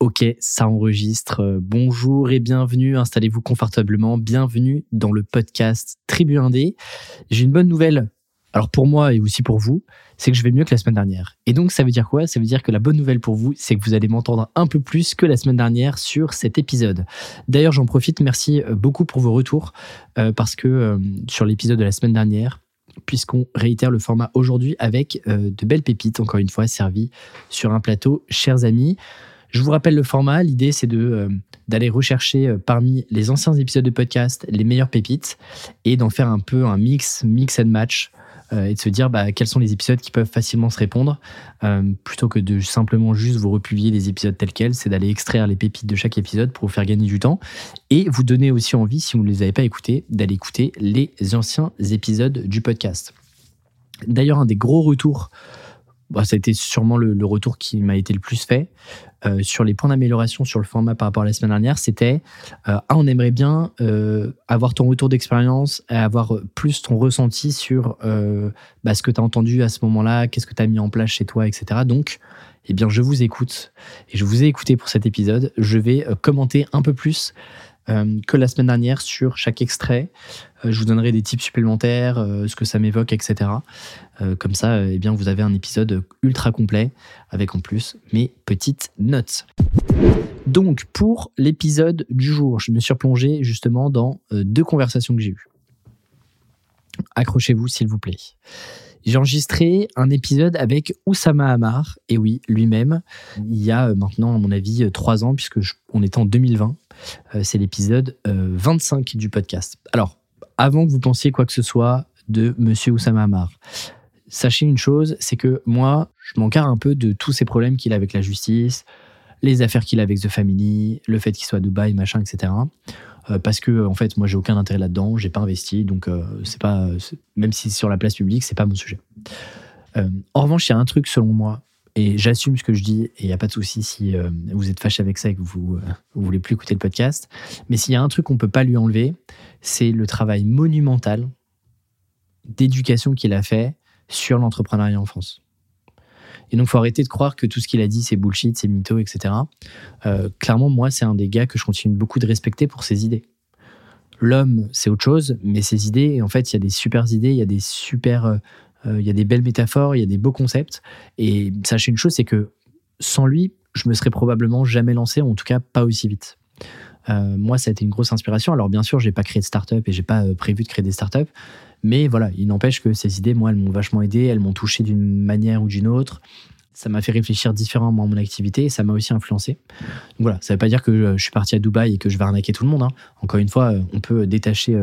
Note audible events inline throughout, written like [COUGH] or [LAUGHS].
Ok, ça enregistre. Euh, bonjour et bienvenue, installez-vous confortablement. Bienvenue dans le podcast Tribu Indé. J'ai une bonne nouvelle, alors pour moi et aussi pour vous, c'est que je vais mieux que la semaine dernière. Et donc ça veut dire quoi? Ça veut dire que la bonne nouvelle pour vous, c'est que vous allez m'entendre un peu plus que la semaine dernière sur cet épisode. D'ailleurs, j'en profite, merci euh, beaucoup pour vos retours, euh, parce que sur l'épisode de la semaine dernière, puisqu'on réitère le format aujourd'hui avec de belles pépites, encore une fois, servies sur un plateau, chers amis. Je vous rappelle le format. L'idée, c'est de euh, d'aller rechercher euh, parmi les anciens épisodes de podcast les meilleures pépites et d'en faire un peu un mix, mix and match. Euh, et de se dire bah, quels sont les épisodes qui peuvent facilement se répondre, plutôt que de simplement juste vous republier les épisodes tels quels, c'est d'aller extraire les pépites de chaque épisode pour vous faire gagner du temps et vous donner aussi envie, si vous ne les avez pas écoutés, d'aller écouter les anciens épisodes du podcast. D'ailleurs, un des gros retours bah, ça a été sûrement le, retour qui m'a été le plus fait euh, sur les points d'amélioration sur le format par rapport à la semaine dernière. C'était euh, on aimerait bien euh, avoir ton retour d'expérience et avoir plus ton ressenti sur bah, ce que tu as entendu à ce moment-là, qu'est-ce que tu as mis en place chez toi, etc. Donc, eh bien, je vous écoute et je vous ai écouté pour cet épisode. Je vais commenter un peu plus que la semaine dernière sur chaque extrait. Euh, je vous donnerai des tips supplémentaires, euh, ce que ça m'évoque, etc. comme ça, eh bien, vous avez un épisode ultra complet avec en plus mes petites notes. Donc, pour l'épisode du jour, je me suis replongé justement dans deux conversations que j'ai eues. Accrochez-vous, s'il vous plaît. J'ai enregistré un épisode avec Oussama Hamar, et oui, lui-même, il y a maintenant, à mon avis, trois ans, puisque on était en 2020. Euh, c'est l'épisode 25 euh, du podcast. Alors, avant que vous pensiez quoi que ce soit de Monsieur Oussama Hamar, sachez une chose, c'est que moi, je m'encarre un peu de tous ces problèmes qu'il a avec la justice, les affaires qu'il a avec The Family, le fait qu'il soit à Dubaï, machin, etc. Euh, parce que en fait, moi, j'ai aucun intérêt là-dedans, j'ai pas investi, donc c'est pas, même si c'est sur la place publique, c'est pas mon sujet. en revanche, il y a un truc selon moi et j'assume ce que je dis, et il n'y a pas de souci si euh, vous êtes fâché avec ça et que vous ne euh, voulez plus écouter le podcast. Mais s'il y a un truc qu'on ne peut pas lui enlever, c'est le travail monumental d'éducation qu'il a fait sur l'entrepreneuriat en France. Et donc, il faut arrêter de croire que tout ce qu'il a dit, c'est bullshit, c'est mytho, etc. Euh, clairement, moi, c'est un des gars que je continue beaucoup de respecter pour ses idées. L'homme, c'est autre chose, mais ses idées, en fait, il y a des super idées, il y a des super il y a des belles métaphores, il y a des beaux concepts. Et sachez une chose, c'est que sans lui, je me serais probablement jamais lancé, en tout cas pas aussi vite. Euh, moi, ça a été une grosse inspiration. Alors, bien sûr, j'ai pas créé de start-up et j'ai pas euh, prévu de créer des start-up. Mais voilà, il n'empêche que ces idées, moi, elles m'ont vachement aidé, elles m'ont touché d'une manière ou d'une autre. Ça m'a fait réfléchir différemment à mon activité et ça m'a aussi influencé. Donc voilà, ça veut pas dire que je suis parti à Dubaï et que je vais arnaquer tout le monde. Hein. Encore une fois, on peut détacher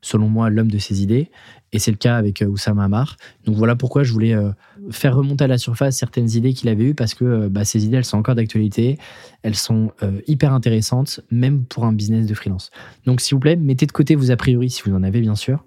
selon moi, l'homme de ses idées. Et c'est le cas avec euh, Oussama Amar. Donc voilà pourquoi je voulais euh, faire remonter à la surface certaines idées qu'il avait eues, parce que euh, bah, ces idées, elles sont encore d'actualité. Elles sont hyper intéressantes, même pour un business de freelance. Donc s'il vous plaît, mettez de côté vos a priori, si vous en avez bien sûr.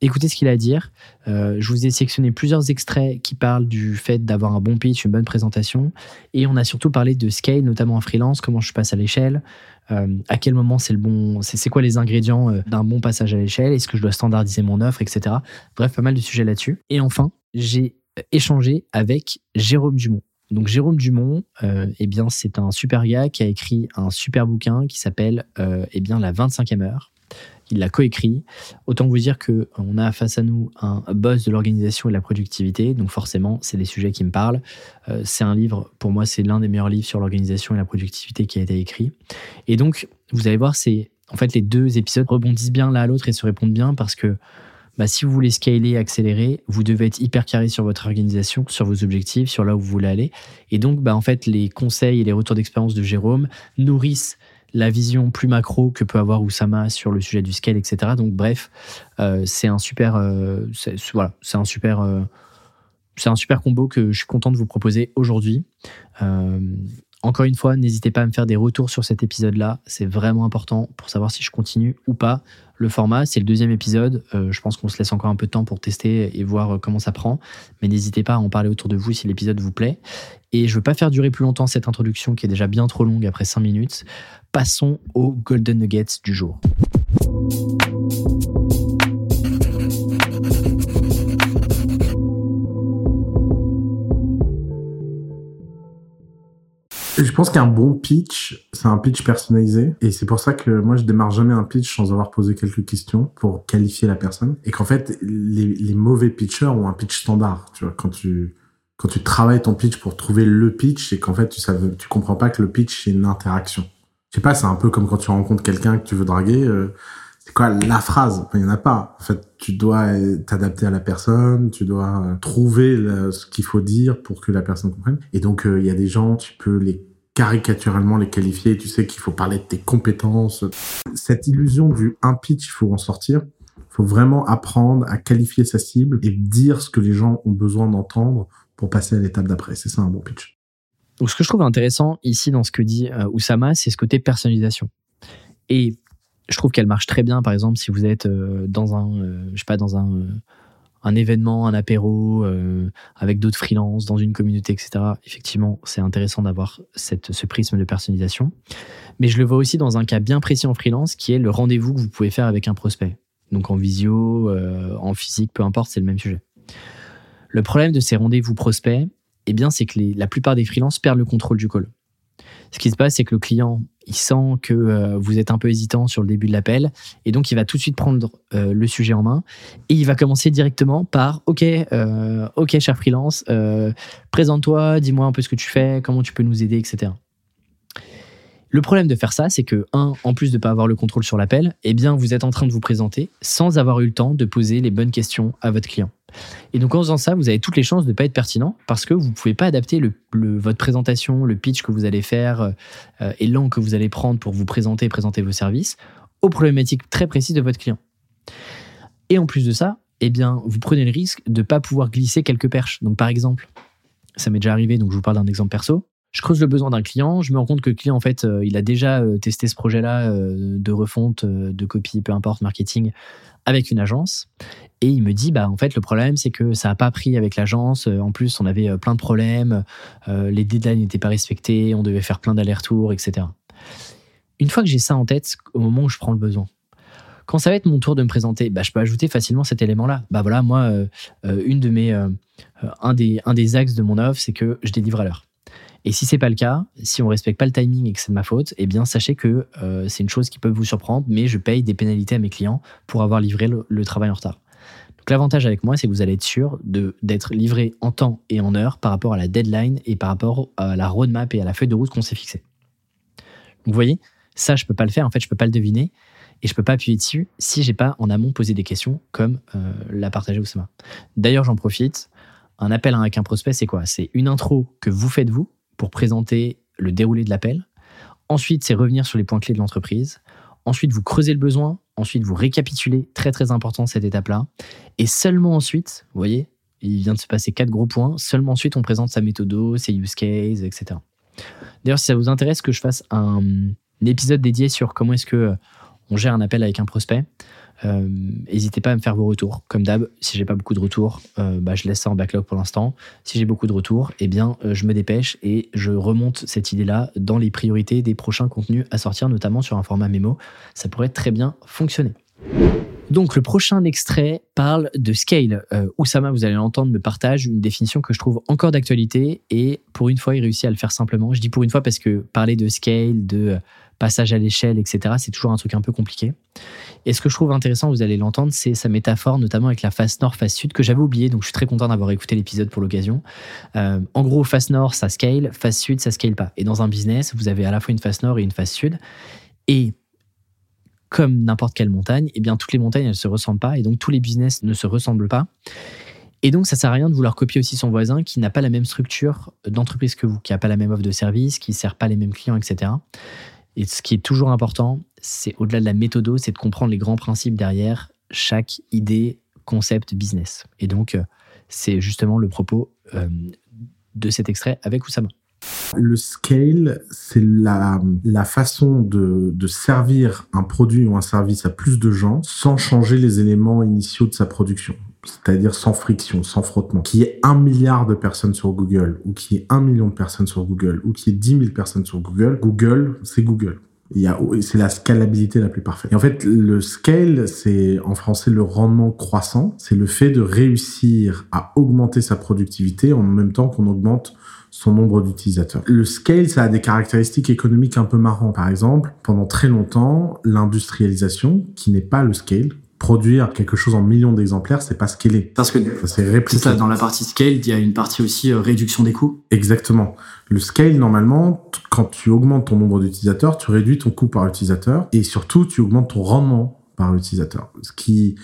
Écoutez ce qu'il a à dire. je vous ai sélectionné plusieurs extraits qui parlent du fait d'avoir un bon pitch, une bonne présentation. Et on a surtout parlé de scale, notamment en freelance, comment je passe à l'échelle, euh, à quel moment c'est le bon, c'est quoi les ingrédients euh, d'un bon passage à l'échelle, est-ce que je dois standardiser mon offre, etc. Bref, pas mal de sujets là-dessus. Et enfin, j'ai échangé avec Jérôme Dumont. Donc Jérôme Dumont, euh, eh bien c'est un super gars qui a écrit un super bouquin qui s'appelle eh bien la 25e heure il l'a coécrit. Autant vous dire qu'on a face à nous un boss de l'organisation et de la productivité, donc forcément, c'est des sujets qui me parlent. Euh, c'est un livre, pour moi, c'est l'un des meilleurs livres sur l'organisation et la productivité qui a été écrit. Et donc, vous allez voir, c'est en fait les deux épisodes rebondissent bien l'un à l'autre et se répondent bien parce que bah, si vous voulez scaler, accélérer, vous devez être hyper carré sur votre organisation, sur vos objectifs, sur là où vous voulez aller. Et donc, bah, en fait, les conseils et les retours d'expérience de Jérôme nourrissent la vision plus macro que peut avoir Oussama sur le sujet du scale, etc. Donc bref, euh, c'est un super, euh, euh, c'est un super combo que je suis content de vous proposer aujourd'hui. Encore une fois, n'hésitez pas à me faire des retours sur cet épisode-là. C'est vraiment important pour savoir si je continue ou pas. Le format, c'est le deuxième épisode. Euh, je pense qu'on se laisse encore un peu de temps pour tester et voir euh, comment ça prend. Mais n'hésitez pas à en parler autour de vous si l'épisode vous plaît. Et je ne veux pas faire durer plus longtemps cette introduction qui est déjà bien trop longue après 5 minutes. Passons aux Golden Nuggets du jour. Je pense qu'un bon pitch, c'est un pitch personnalisé. Et c'est pour ça que moi, je démarre jamais un pitch sans avoir posé quelques questions pour qualifier la personne. Et qu'en fait, les, mauvais pitchers ont un pitch standard. Tu vois, quand tu, quand tu travailles ton pitch pour trouver le pitch, c'est qu'en fait, tu savais, tu comprends pas que le pitch, c'est une interaction. Je sais pas, c'est un peu comme quand tu rencontres quelqu'un que tu veux draguer. Euh, c'est quoi la phrase? Il y en a pas. En fait, tu dois t'adapter à la personne, tu dois euh, trouver ce qu'il faut dire pour que la personne comprenne. Et donc, euh, il y a des gens, tu peux les caricaturalement les qualifier. Tu sais qu'il faut parler de tes compétences. Cette illusion du un pitch, il faut en sortir. Il faut vraiment apprendre à qualifier sa cible et dire ce que les gens ont besoin d'entendre pour passer à l'étape d'après. C'est ça un bon pitch. Donc, ce que je trouve intéressant ici dans ce que dit euh, Oussama, c'est ce côté personnalisation. Et je trouve qu'elle marche très bien, par exemple, si vous êtes euh, dans un, euh, je sais pas, dans un, un événement, un apéro, avec d'autres freelances, dans une communauté, etc. Effectivement, c'est intéressant d'avoir ce prisme de personnalisation. Mais je le vois aussi dans un cas bien précis en freelance, qui est le rendez-vous que vous pouvez faire avec un prospect. Donc en visio, en physique, peu importe, c'est le même sujet. Le problème de ces rendez-vous prospects, eh bien, c'est que la plupart des freelances perdent le contrôle du call. Ce qui se passe, c'est que le client, il sent que euh, vous êtes un peu hésitant sur le début de l'appel, et donc il va tout de suite prendre euh, le sujet en main, et il va commencer directement par OK, euh, OK, cher freelance, présente-toi, dis-moi un peu ce que tu fais, comment tu peux nous aider, etc. Le problème de faire ça, c'est que, un, en plus de ne pas avoir le contrôle sur l'appel, eh bien, vous êtes en train de vous présenter sans avoir eu le temps de poser les bonnes questions à votre client. Et donc en faisant ça, vous avez toutes les chances de ne pas être pertinent parce que vous ne pouvez pas adapter votre présentation, le pitch que vous allez faire euh, et l'angle que vous allez prendre pour vous présenter et présenter vos services aux problématiques très précises de votre client. Et en plus de ça, eh bien, vous prenez le risque de ne pas pouvoir glisser quelques perches. Donc par exemple, ça m'est déjà arrivé, donc je vous parle d'un exemple perso. Je creuse le besoin d'un client, je me rends compte que le client, en fait, euh, il a déjà euh, testé ce projet-là de refonte, de copie, peu importe, marketing, avec une agence. Et il me dit, bah, en fait, le problème, c'est que ça n'a pas pris avec l'agence. Euh, en plus, on avait euh, plein de problèmes. Euh, les deadlines n'étaient pas respectés. On devait faire plein d'allers-retours, etc. Une fois que j'ai ça en tête, au moment où je prends le besoin, quand ça va être mon tour de me présenter, bah, je peux ajouter facilement cet élément-là. Bah voilà, moi, une de mes, un, des, un des axes de mon offre, c'est que je délivre à l'heure. Et si c'est pas le cas, si on respecte pas le timing et que c'est de ma faute, eh bien sachez que euh, c'est une chose qui peut vous surprendre, mais je paye des pénalités à mes clients pour avoir livré le, travail en retard. Donc l'avantage avec moi, c'est que vous allez être sûr d'être livré en temps et en heure par rapport à la deadline et par rapport à la roadmap et à la feuille de route qu'on s'est fixée. Vous voyez, ça je peux pas le faire, en fait je peux pas le deviner et je peux pas appuyer dessus si j'ai pas en amont posé des questions comme euh, l'a partagé Oussama. D'ailleurs j'en profite, un appel avec un prospect c'est quoi? C'est une intro que vous faites vous pour présenter le déroulé de l'appel. Ensuite, c'est revenir sur les points clés de l'entreprise. Ensuite, vous creusez le besoin. Ensuite, vous récapitulez, très très important cette étape-là. Et seulement ensuite, vous voyez, il vient de se passer quatre gros points. Seulement ensuite, on présente sa méthode, ses use cases, etc. D'ailleurs, si ça vous intéresse que je fasse un, un épisode dédié sur comment est-ce que on gère un appel avec un prospect, euh, n'hésitez pas à me faire vos retours. Comme d'hab, si j'ai pas beaucoup de retours, euh, bah, je laisse ça en backlog pour l'instant. Si j'ai beaucoup de retours, eh bien, euh, je me dépêche et je remonte cette idée-là dans les priorités des prochains contenus à sortir, notamment sur un format mémo. Ça pourrait très bien fonctionner. Donc le prochain extrait parle de scale. Oussama, vous allez l'entendre, me partage une définition que je trouve encore d'actualité et pour une fois, il réussit à le faire simplement. Je dis pour une fois parce que parler de scale, de passage à l'échelle, etc., c'est toujours un truc un peu compliqué. Et ce que je trouve intéressant, vous allez l'entendre, c'est sa métaphore, notamment avec la face nord, face sud, que j'avais oublié, donc je suis très content d'avoir écouté l'épisode pour l'occasion. Euh, en gros, face nord, ça scale, face sud, ça scale pas. Et dans un business, vous avez à la fois une face nord et une face sud. Et comme n'importe quelle montagne, eh bien toutes les montagnes, elles ne se ressemblent pas, et donc tous les business ne se ressemblent pas. Et donc, ça sert à rien de vouloir copier aussi son voisin qui n'a pas la même structure d'entreprise que vous, qui n'a pas la même offre de service, qui ne sert pas les mêmes clients, etc. Et ce qui est toujours important, c'est au-delà de la méthode, c'est de comprendre les grands principes derrière chaque idée, concept, business. Et donc, euh, c'est justement le propos euh, de cet extrait avec Oussama. Le scale, c'est la, façon de, servir un produit ou un service à plus de gens sans changer les éléments initiaux de sa production. C'est-à-dire sans friction, sans frottement. Qui est un milliard de personnes sur Google, ou qui est un million de personnes sur Google, ou qui est dix mille personnes sur Google, Google, c'est Google. c'est la scalabilité la plus parfaite. Et en fait, le scale, c'est en français le rendement croissant. C'est le fait de réussir à augmenter sa productivité en même temps qu'on augmente son nombre d'utilisateurs. Le scale, ça a des caractéristiques économiques un peu marrantes. Par exemple, pendant très longtemps, l'industrialisation, qui n'est pas le scale, produire quelque chose en millions d'exemplaires, c'est pas scaler. Parce que c'est ça, dans la partie scale, il y a une partie aussi euh, réduction des coûts. Exactement. Le scale, normalement, quand tu augmentes ton nombre d'utilisateurs, tu réduis ton coût par utilisateur et surtout, tu augmentes ton rendement par utilisateur. Ce qui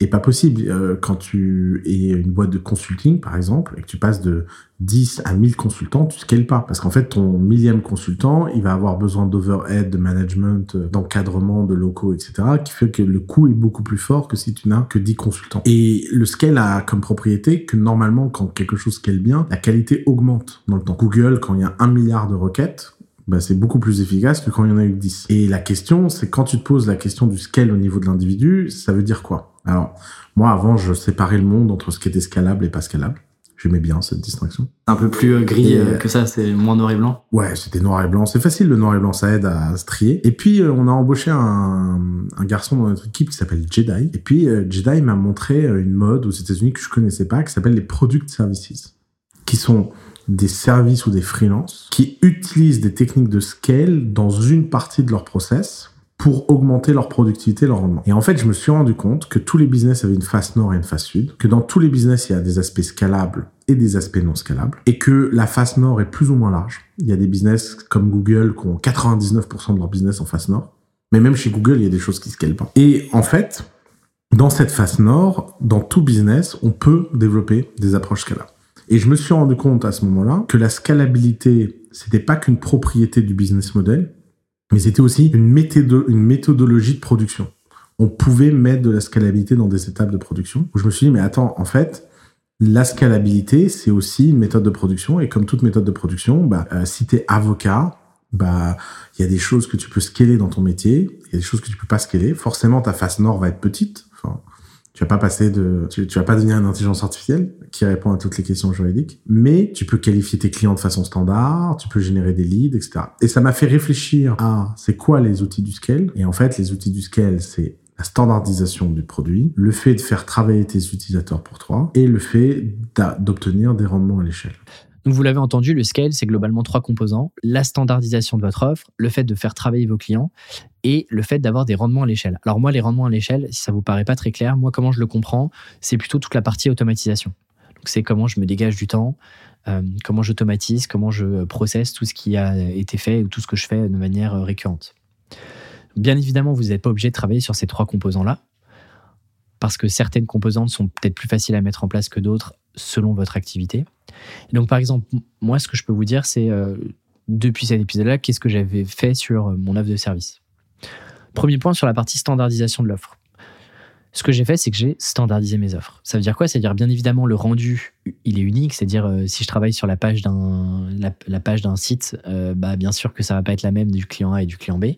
est pas possible euh, quand tu es une boîte de consulting, par exemple, et que tu passes de 10 à 1000 consultants, tu scales pas. Parce qu'en fait, ton millième consultant, il va avoir besoin d'overhead, de management, euh, d'encadrement, de locaux, etc., qui fait que le coût est beaucoup plus fort que si tu n'as que 10 consultants. Et le scale a comme propriété que normalement, quand quelque chose scale bien, la qualité augmente dans le temps. Google, quand il y a un milliard de requêtes, bah, c'est beaucoup plus efficace que quand il y en a eu 10. Et la question, c'est quand tu te poses la question du scale au niveau de l'individu, ça veut dire quoi? Alors, moi, avant, je séparais le monde entre ce qui était scalable et pas scalable. J'aimais bien cette distinction. Un peu plus euh, gris euh, que ça, c'est moins noir et blanc. Ouais, c'était noir et blanc. C'est facile le noir et blanc, ça aide à se trier. Et puis euh, on a embauché un, un, garçon dans notre équipe qui s'appelle Jedi. Et puis Jedi m'a montré une mode aux États-Unis que je connaissais pas, qui s'appelle les product services, qui sont des services ou des freelances qui utilisent des techniques de scale dans une partie de leur process pour augmenter leur productivité, leur rendement. Et en fait, je me suis rendu compte que tous les business avaient une face nord et une face sud, que dans tous les business, il y a des aspects scalables et des aspects non scalables, et que la face nord est plus ou moins large. Il y a des business comme Google qui ont 99% de leur business en face nord, mais même chez Google, il y a des choses qui scalent pas. Et en fait, dans cette face nord, dans tout business, on peut développer des approches scalables. Et je me suis rendu compte à ce moment-là que la scalabilité, c'était pas qu'une propriété du business model, mais c'était aussi une, méthodologie de production. On pouvait mettre de la scalabilité dans des étapes de production. Où je me suis dit, mais attends, en fait, la scalabilité, c'est aussi une méthode de production. Et comme toute méthode de production, bah, euh, si tu es avocat, bah, il y a des choses que tu peux scaler dans ton métier, il y a des choses que tu peux pas scaler. Forcément, ta face nord va être petite. Enfin, tu vas pas passer de, tu, tu, vas pas devenir une intelligence artificielle qui répond à toutes les questions juridiques, mais tu peux qualifier tes clients de façon standard, tu peux générer des leads, etc. Et ça m'a fait réfléchir à c'est quoi les outils du scale? Et en fait, les outils du scale, c'est la standardisation du produit, le fait de faire travailler tes utilisateurs pour toi et le fait d'obtenir des rendements à l'échelle. Donc vous l'avez entendu, le scale, c'est globalement trois composants. La standardisation de votre offre, le fait de faire travailler vos clients et le fait d'avoir des rendements à l'échelle. Alors moi, les rendements à l'échelle, si ça vous paraît pas très clair, moi, comment je le comprends, c'est plutôt toute la partie automatisation. Donc c'est comment je me dégage du temps, euh, comment j'automatise, comment je processe tout ce qui a été fait ou tout ce que je fais de manière récurrente. Bien évidemment, vous n'êtes pas obligé de travailler sur ces trois composants-là, parce que certaines composantes sont peut-être plus faciles à mettre en place que d'autres selon votre activité. donc, par exemple, moi, ce que je peux vous dire, c'est euh, depuis cet épisode-là, qu'est-ce que j'avais fait sur euh, mon offre de service? Premier point sur la partie standardisation de l'offre. Ce que j'ai fait, c'est que j'ai standardisé mes offres. Ça veut dire quoi? C'est-à-dire, bien évidemment, le rendu, il est unique. C'est-à-dire, euh, si je travaille sur la page d'un, la, site, bah, bien sûr que ça va pas être la même du client A et du client B.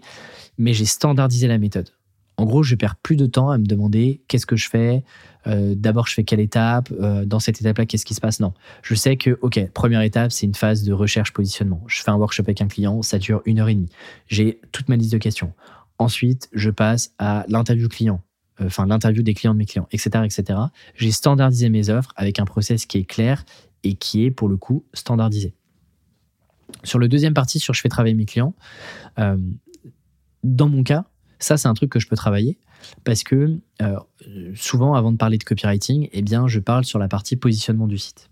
Mais j'ai standardisé la méthode. En gros, je perds plus de temps à me demander qu'est-ce que je fais, euh, d'abord je fais quelle étape, euh, dans cette étape-là, qu'est-ce qui se passe? Non. Je sais que, OK, première étape, c'est une phase de recherche-positionnement. Je fais un workshop avec un client, ça dure une heure et demie. J'ai toute ma liste de questions. Ensuite, je passe à l'interview client, euh, enfin l'interview des clients de mes clients, etc. etc. J'ai standardisé mes offres avec un process qui est clair et qui est, pour le coup, standardisé. Sur le deuxième partie, sur je fais travailler mes clients, dans mon cas, ça, c'est un truc que je peux travailler parce que euh, souvent, avant de parler de copywriting, eh bien, je parle sur la partie positionnement du site.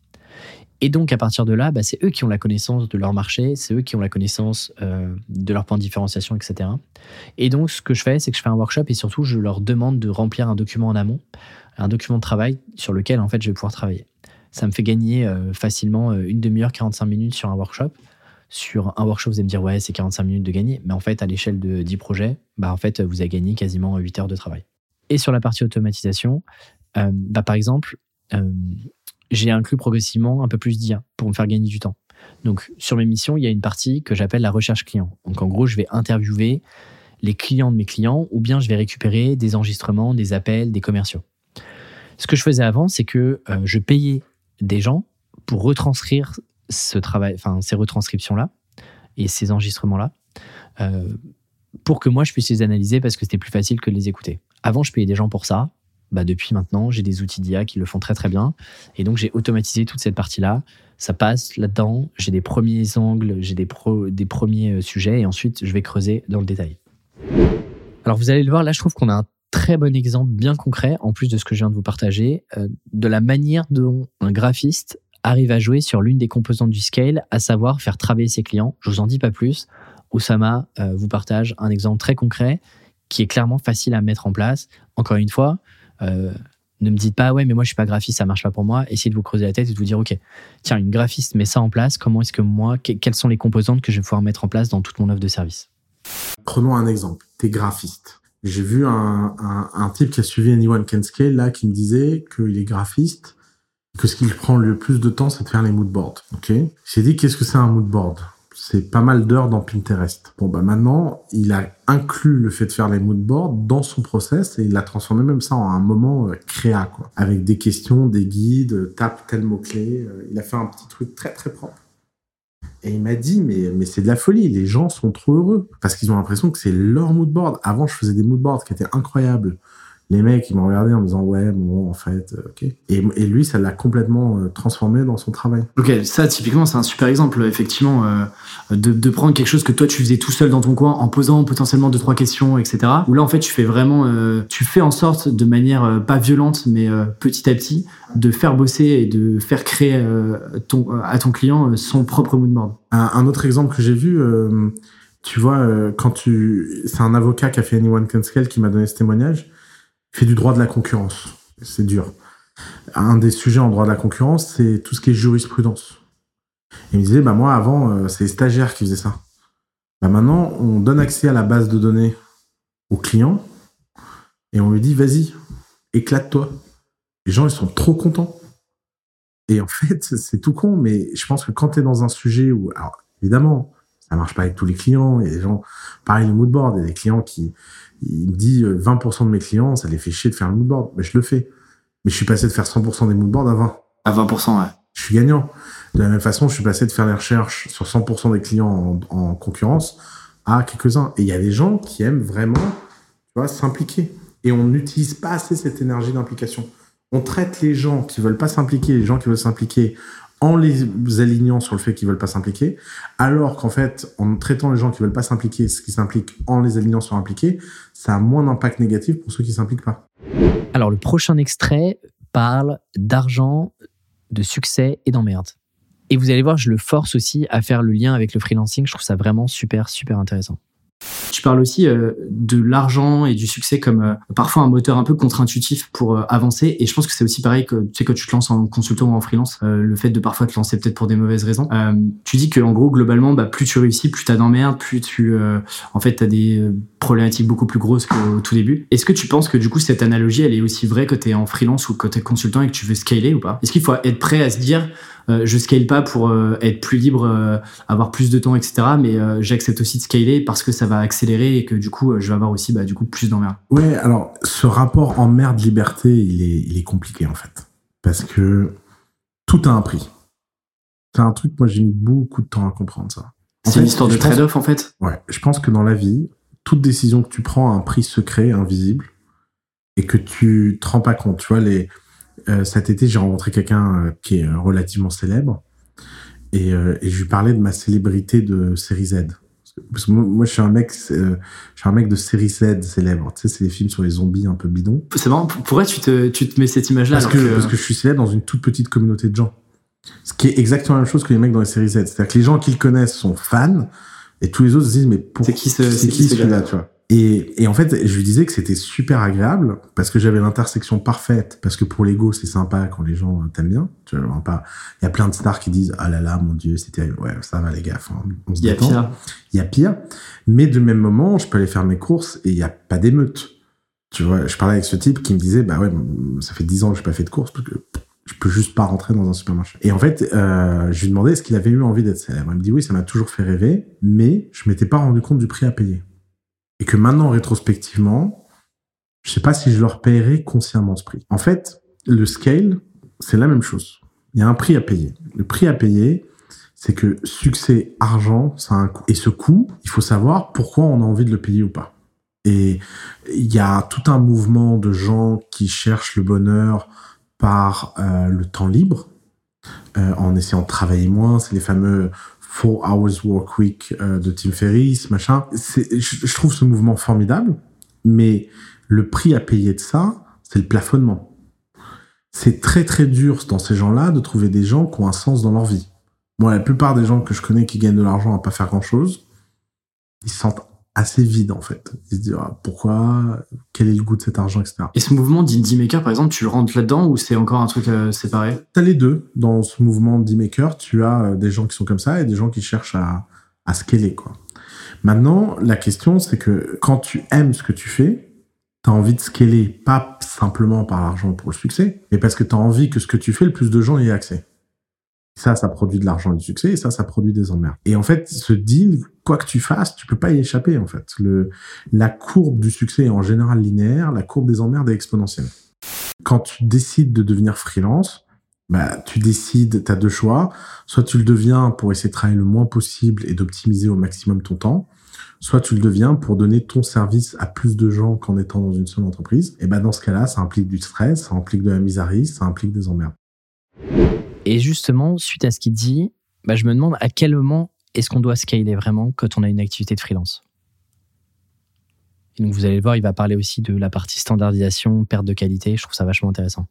Et donc, à partir de là, bah, c'est eux qui ont la connaissance de leur marché, c'est eux qui ont la connaissance euh, de leur point de différenciation, etc. Et donc, ce que je fais, c'est que je fais un workshop et surtout, je leur demande de remplir un document en amont, un document de travail sur lequel, en fait, je vais pouvoir travailler. Ça me fait gagner euh, facilement une demi-heure, 45 minutes sur un workshop sur un workshop, vous allez me dire, ouais, c'est 45 minutes de gagner. Mais en fait, à l'échelle de 10 projets, bah, en fait, vous avez gagné quasiment 8 heures de travail. Et sur la partie automatisation, euh, bah, par exemple, euh, j'ai inclus progressivement un peu plus d'IA pour me faire gagner du temps. Donc, sur mes missions, il y a une partie que j'appelle la recherche client. Donc, en gros, je vais interviewer les clients de mes clients ou bien je vais récupérer des enregistrements, des appels, des commerciaux. Ce que je faisais avant, c'est que euh, je payais des gens pour retranscrire ce travail, enfin ces retranscriptions là et ces enregistrements là. Euh, pour que moi je puisse les analyser parce que c'était plus facile que de les écouter. Avant, je payais des gens pour ça. Bah, depuis maintenant, j'ai des outils d'IA qui le font très très bien. Et donc, j'ai automatisé toute cette partie-là. Ça passe là-dedans. J'ai des premiers angles, j'ai des, des premiers euh, sujets. Et ensuite, je vais creuser dans le détail. Alors, vous allez le voir, là, je trouve qu'on a un très bon exemple bien concret, en plus de ce que je viens de vous partager, euh, de la manière dont un graphiste arrive à jouer sur l'une des composantes du scale, à savoir faire travailler ses clients. Je vous en dis pas plus. Oussama euh, vous partage un exemple très concret qui est clairement facile à mettre en place. Encore une fois, euh, ne me dites pas ouais mais moi je suis pas graphiste, ça marche pas pour moi. Essayez de vous creuser la tête et de vous dire ok tiens une graphiste met ça en place. Comment est-ce que moi quelles sont les composantes que je vais pouvoir mettre en place dans toute mon offre de service? Prenons un exemple. T'es graphiste. J'ai vu un, un, type qui a suivi Anyone Can Scale là qui me disait qu'il est graphiste, que ce qui prend le plus de temps c'est de faire les moodboards. Ok? J'ai dit qu'est-ce que c'est un moodboard? C'est pas mal d'heures dans Pinterest. Bon, bah maintenant, il a inclus le fait de faire les moodboards dans son process et il a transformé même ça en un moment euh, créa, quoi. Avec des questions, des guides, tape tel mot-clé. Euh, il a fait un petit truc très, très propre. Et il m'a dit, mais, mais c'est de la folie, les gens sont trop heureux. Parce qu'ils ont l'impression que c'est leur moodboard. Avant, je faisais des moodboards qui étaient incroyables les mecs, ils m'ont regardé en me disant ouais, bon, en fait, euh, ok. Et, et lui, ça l'a complètement euh, transformé dans son travail. Ok, ça, typiquement, c'est un super exemple, effectivement, euh, de, de, prendre quelque chose que toi, tu faisais tout seul dans ton coin, en posant potentiellement deux, trois questions, etc. Où là, en fait, tu fais vraiment, tu fais en sorte, de manière pas violente, mais petit à petit, de faire bosser et de faire créer ton, à ton client son propre moodboard. Un, un autre exemple que j'ai vu, tu vois, quand tu, c'est un avocat qui a fait Anyone Can Scale qui m'a donné ce témoignage fait du droit de la concurrence. C'est dur. Un des sujets en droit de la concurrence, c'est tout ce qui est jurisprudence. il me disait, bah moi avant, euh, c'est les stagiaires qui faisaient ça. Bah maintenant, on donne accès à la base de données au client et on lui dit, vas-y, éclate-toi. Les gens, ils sont trop contents. Et en [LAUGHS] fait, c'est tout con, mais je pense que quand tu es dans un sujet où, alors évidemment, ça marche pas avec tous les clients, il y a des gens, pareil, le moodboard, il y a des clients qui, il me dit 20% euh, de mes clients, ça les fait chier de faire un moodboard. Mais je le fais. Mais je suis passé de faire 100% des moodboards à 20. À 20%, ouais. Je suis gagnant. De la même façon, je suis passé de faire les recherches sur 100% des clients en, concurrence à quelques-uns. Et il y a des gens qui aiment vraiment, tu vois, s'impliquer. Et on n'utilise pas assez cette énergie d'implication. On traite les gens qui veulent pas s'impliquer, les gens qui veulent s'impliquer en les alignant sur le fait qu'ils veulent pas s'impliquer, alors qu'en fait, en traitant les gens qui veulent pas s'impliquer, ce qui s'implique en les alignant sur impliqués, ça a moins d'impact négatif pour ceux qui s'impliquent pas. Alors le prochain extrait parle d'argent, de succès et d'emmerde. Et vous allez voir, je le force aussi à faire le lien avec le freelancing. Je trouve ça vraiment super, super intéressant. Tu parles aussi euh, de l'argent et du succès comme euh, parfois un moteur un peu contre-intuitif pour euh, avancer. Et je pense que c'est aussi pareil que tu sais quand tu te lances en consultant ou en freelance, le fait de parfois te lancer peut-être pour des mauvaises raisons. tu dis que en gros globalement, bah, plus tu réussis, plus t'as d'emmerdes, plus tu en fait t'as des problématiques beaucoup plus grosses qu'au tout début. Est-ce que tu penses que du coup cette analogie elle est aussi vraie que t'es en freelance ou que t'es consultant et que tu veux scaler ou pas? Est-ce qu'il faut être prêt à se dire euh, je scale pas pour euh, être plus libre, euh, avoir plus de temps, etc. Mais j'accepte aussi de scaler parce que ça va accélérer et que du coup, je vais avoir aussi bah, du coup plus d'emmerde. Ouais, alors ce rapport emmerde-liberté, il est, il est compliqué en fait. Parce que tout a un prix. C'est un truc, moi j'ai mis beaucoup de temps à comprendre ça. C'est une histoire de trade-off en fait? Ouais, je pense que dans la vie, toute décision que tu prends a un prix secret, invisible, et que tu te rends pas compte. Tu vois, les, euh, cet été, j'ai rencontré quelqu'un euh, qui est euh, relativement célèbre et, et, je lui parlais de ma célébrité de série Z. Parce que moi, je suis un mec, je suis un mec de série Z célèbre. Tu sais, c'est des films sur les zombies un peu bidons. C'est marrant. Pourquoi tu te, tu te mets cette image-là parce que, parce que je suis célèbre dans une toute petite communauté de gens. Ce qui est exactement la même chose que les mecs dans les séries Z. C'est-à-dire que les gens qui le connaissent sont fans et tous les autres se disent mais pour... c'est qui, ce, c'est qui, qui celui-là, tu vois? Et, et, en fait, je lui disais que c'était super agréable parce que j'avais l'intersection parfaite. Parce que pour l'ego, c'est sympa quand les gens t'aiment bien. Tu vois, pas. Il y a plein de stars qui disent ah là là, mon dieu, c'était ouais, ça va les gars. Enfin, on se Il y a pire. Il y a pire. Mais de même moment, je peux aller faire mes courses et il y a pas d'émeute. Tu vois, je parlais avec ce type qui me disait bah ouais, ça fait dix ans que j'ai pas fait de course parce que je peux juste pas rentrer dans un supermarché. Et en fait, euh, je lui demandais est-ce qu'il avait eu envie d'être célèbre. Il me dit oui, ça m'a toujours fait rêver, mais je m'étais pas rendu compte du prix à payer et que maintenant, rétrospectivement, je sais pas si je leur paierai consciemment ce prix. En fait, le scale, c'est la même chose. Il y a un prix à payer. Le prix à payer, c'est que succès, argent, ça a un coût. Et ce coût, il faut savoir pourquoi on a envie de le payer ou pas. Et il y a tout un mouvement de gens qui cherchent le bonheur par euh, le temps libre, euh, en essayant de travailler moins. C'est les fameux Four Hours Work Week euh, de Tim Ferriss, machin. Je, trouve ce mouvement formidable, mais le prix à payer de ça, c'est le plafonnement. C'est très très dur dans ces gens-là de trouver des gens qui ont un sens dans leur vie. Moi, la plupart des gens que je connais qui gagnent de l'argent à pas faire grand-chose, ils se sentent assez vides en fait. Ils se disent ah, pourquoi, quel est le goût de cet argent, etc. Et ce mouvement d'indie maker, par exemple, tu le rentres là-dedans ou c'est encore un truc euh, séparé? T'as les deux dans ce mouvement d'indie maker. Tu as euh, des gens qui sont comme ça et des gens qui cherchent à, à scaler quoi. Maintenant, la question c'est que quand tu aimes ce que tu fais, tu as envie de scaler, pas simplement par l'argent pour le succès, mais parce que tu as envie que ce que tu fais, le plus de gens y aient accès. Ça, ça produit de l'argent et du succès, et ça, ça produit des emmerdes. Et en fait, ce deal, quoi que tu fasses, tu peux pas y échapper, en fait. La courbe du succès est en général linéaire, la courbe des emmerdes est exponentielle. Quand tu décides de devenir freelance, bah, tu décides, tu as deux choix. Soit tu le deviens pour essayer de travailler le moins possible et d'optimiser au maximum ton temps, soit tu le deviens pour donner ton service à plus de gens qu'en étant dans une seule entreprise. Et ben dans ce cas-là, ça implique du stress, ça implique de la risque, ça implique des emmerdes. Et justement, suite à ce qu'il dit, bah, je me demande à quel moment est-ce qu'on doit scaler vraiment quand on a une activité de freelance? Et donc vous allez le voir, il va parler aussi de la partie standardisation, perte de qualité. Je trouve ça vachement intéressant.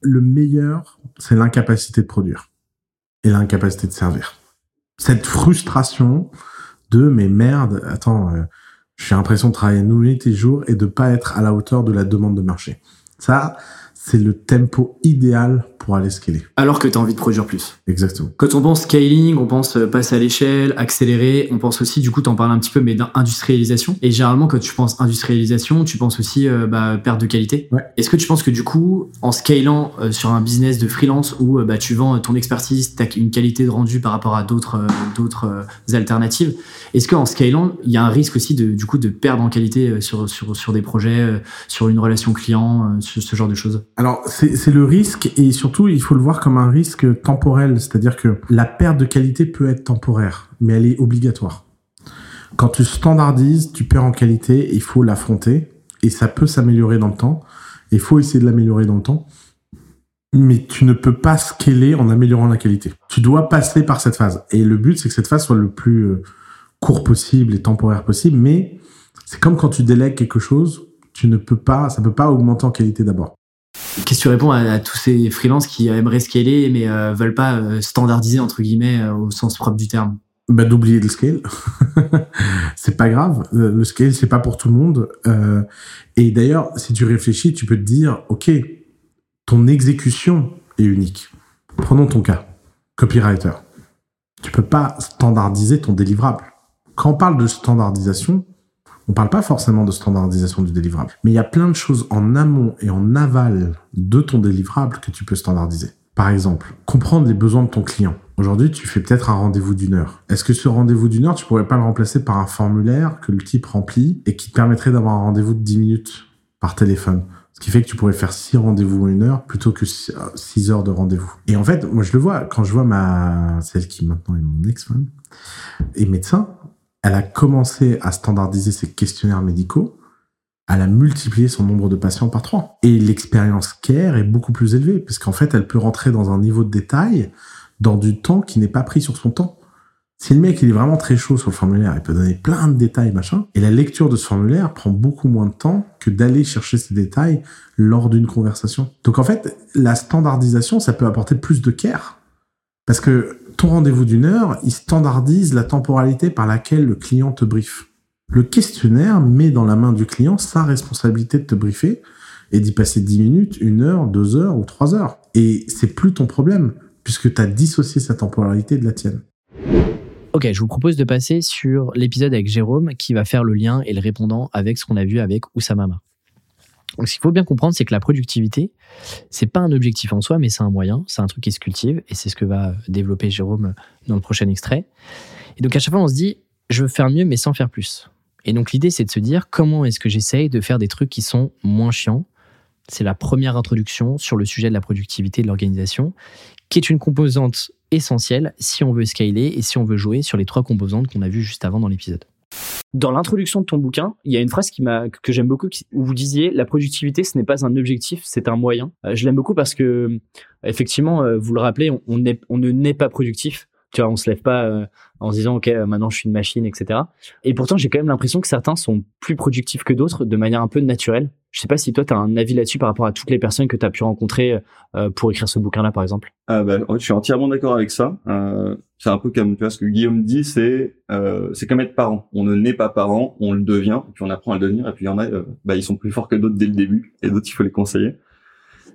Le meilleur, c'est l'incapacité de produire et l'incapacité de servir. Cette frustration, de mais merde, attends, euh, j'ai l'impression de travailler nuit et jour et de pas être à la hauteur de la demande de marché. Ça, c'est le tempo idéal pour aller scaler. Alors que tu as envie de produire plus. Exactement. Quand on pense scaling, on pense euh, passer à l'échelle, accélérer, on pense aussi, du coup, t'en parles un petit peu, mais d'industrialisation. Et généralement, quand tu penses industrialisation, tu penses aussi euh, bah, perte de qualité. Ouais. Est-ce que tu penses que du coup, en scalant euh, sur un business de freelance où bah, tu vends ton expertise, tu as une qualité de rendu par rapport à d'autres d'autres alternatives, est-ce qu'en scalant, il y a un risque aussi de, du coup de perdre en qualité sur, sur, sur des projets, sur une relation client, sur ce genre de choses? Alors, c'est le risque et surtout, il faut le voir comme un risque temporel. C'est-à-dire que la perte de qualité peut être temporaire, mais elle est obligatoire. Quand tu standardises, tu perds en qualité, il faut l'affronter et ça peut s'améliorer dans le temps. Il faut essayer de l'améliorer dans le temps. Mais tu ne peux pas scaler en améliorant la qualité. Tu dois passer par cette phase. Et le but, c'est que cette phase soit le plus euh, court possible et temporaire possible. Mais c'est comme quand tu délègues quelque chose, tu ne peux pas, ça peut pas augmenter en qualité d'abord. Qu'est-ce que tu réponds à, tous ces freelances qui aimeraient scaler mais euh, veulent pas euh, standardiser entre guillemets euh, au sens propre du terme? Bah, d'oublier le scale. [LAUGHS] c'est pas grave. Le scale, c'est pas pour tout le monde. et d'ailleurs, si tu réfléchis, tu peux te dire, OK, ton exécution est unique. Prenons ton cas. Copywriter. Tu peux pas standardiser ton délivrable. Quand on parle de standardisation, on parle pas forcément de standardisation du délivrable, mais il y a plein de choses en amont et en aval de ton délivrable que tu peux standardiser. Par exemple, comprendre les besoins de ton client. Aujourd'hui, tu fais peut-être un rendez-vous d'une heure. Est-ce que ce rendez-vous d'une heure, tu pourrais pas le remplacer par un formulaire que le type remplit et qui te permettrait d'avoir un rendez-vous de 10 minutes par téléphone? Ce qui fait que tu pourrais faire 6 rendez-vous en une heure plutôt que 6 heures de rendez-vous. Et en fait, moi je le vois, quand je vois ma, celle qui maintenant est mon ex-femme, et médecin, elle a commencé à standardiser ses questionnaires médicaux, elle a multiplié son nombre de patients par trois. Et l'expérience care est beaucoup plus élevée, parce qu'en fait, elle peut rentrer dans un niveau de détail dans du temps qui n'est pas pris sur son temps. Si le mec il est vraiment très chaud sur le formulaire, il peut donner plein de détails, machin. Et la lecture de ce formulaire prend beaucoup moins de temps que d'aller chercher ces détails lors d'une conversation. Donc en fait, la standardisation, ça peut apporter plus de care. Parce que ton rendez-vous d'une heure, il standardise la temporalité par laquelle le client te briefe. Le questionnaire met dans la main du client sa responsabilité de te briefer et d'y passer 10 minutes, une heure, deux heures ou trois heures. Et c'est plus ton problème, puisque tu as dissocié sa temporalité de la tienne. Ok, je vous propose de passer sur l'épisode avec Jérôme qui va faire le lien et le répondant avec ce qu'on a vu avec Ousamama. Donc, ce qu'il faut bien comprendre, c'est que la productivité, c'est pas un objectif en soi, mais c'est un moyen, c'est un truc qui se cultive, et c'est ce que va développer Jérôme dans le prochain extrait. Et donc, à chaque fois, on se dit, je veux faire mieux, mais sans faire plus. Et donc, l'idée, c'est de se dire, comment est-ce que j'essaye de faire des trucs qui sont moins chiants? C'est la première introduction sur le sujet de la productivité de l'organisation, qui est une composante essentiel si on veut scaler et si on veut jouer sur les trois composantes qu'on a vues juste avant dans l'épisode. Dans l'introduction de ton bouquin, il y a une phrase que j'aime beaucoup où vous disiez la productivité ce n'est pas un objectif, c'est un moyen. Euh, je l'aime beaucoup parce que effectivement, euh, vous le rappelez, on, ne naît pas productif. Tu vois, on se lève pas euh, en se disant ok maintenant je suis une machine, etc. Et pourtant j'ai quand même l'impression que certains sont plus productifs que d'autres de manière un peu naturelle. Je sais pas si toi tu as un avis là-dessus par rapport à toutes les personnes que tu as pu rencontrer euh, pour écrire ce bouquin-là par exemple. Ah bah, je suis entièrement d'accord avec ça. Euh, c'est un peu comme tu vois ce que Guillaume dit, c'est euh, c'est comme être parent. On ne naît pas parent, on le devient, puis on apprend à le devenir. Et puis il y en a, euh, bah ils sont plus forts que d'autres dès le début, et d'autres il faut les conseiller.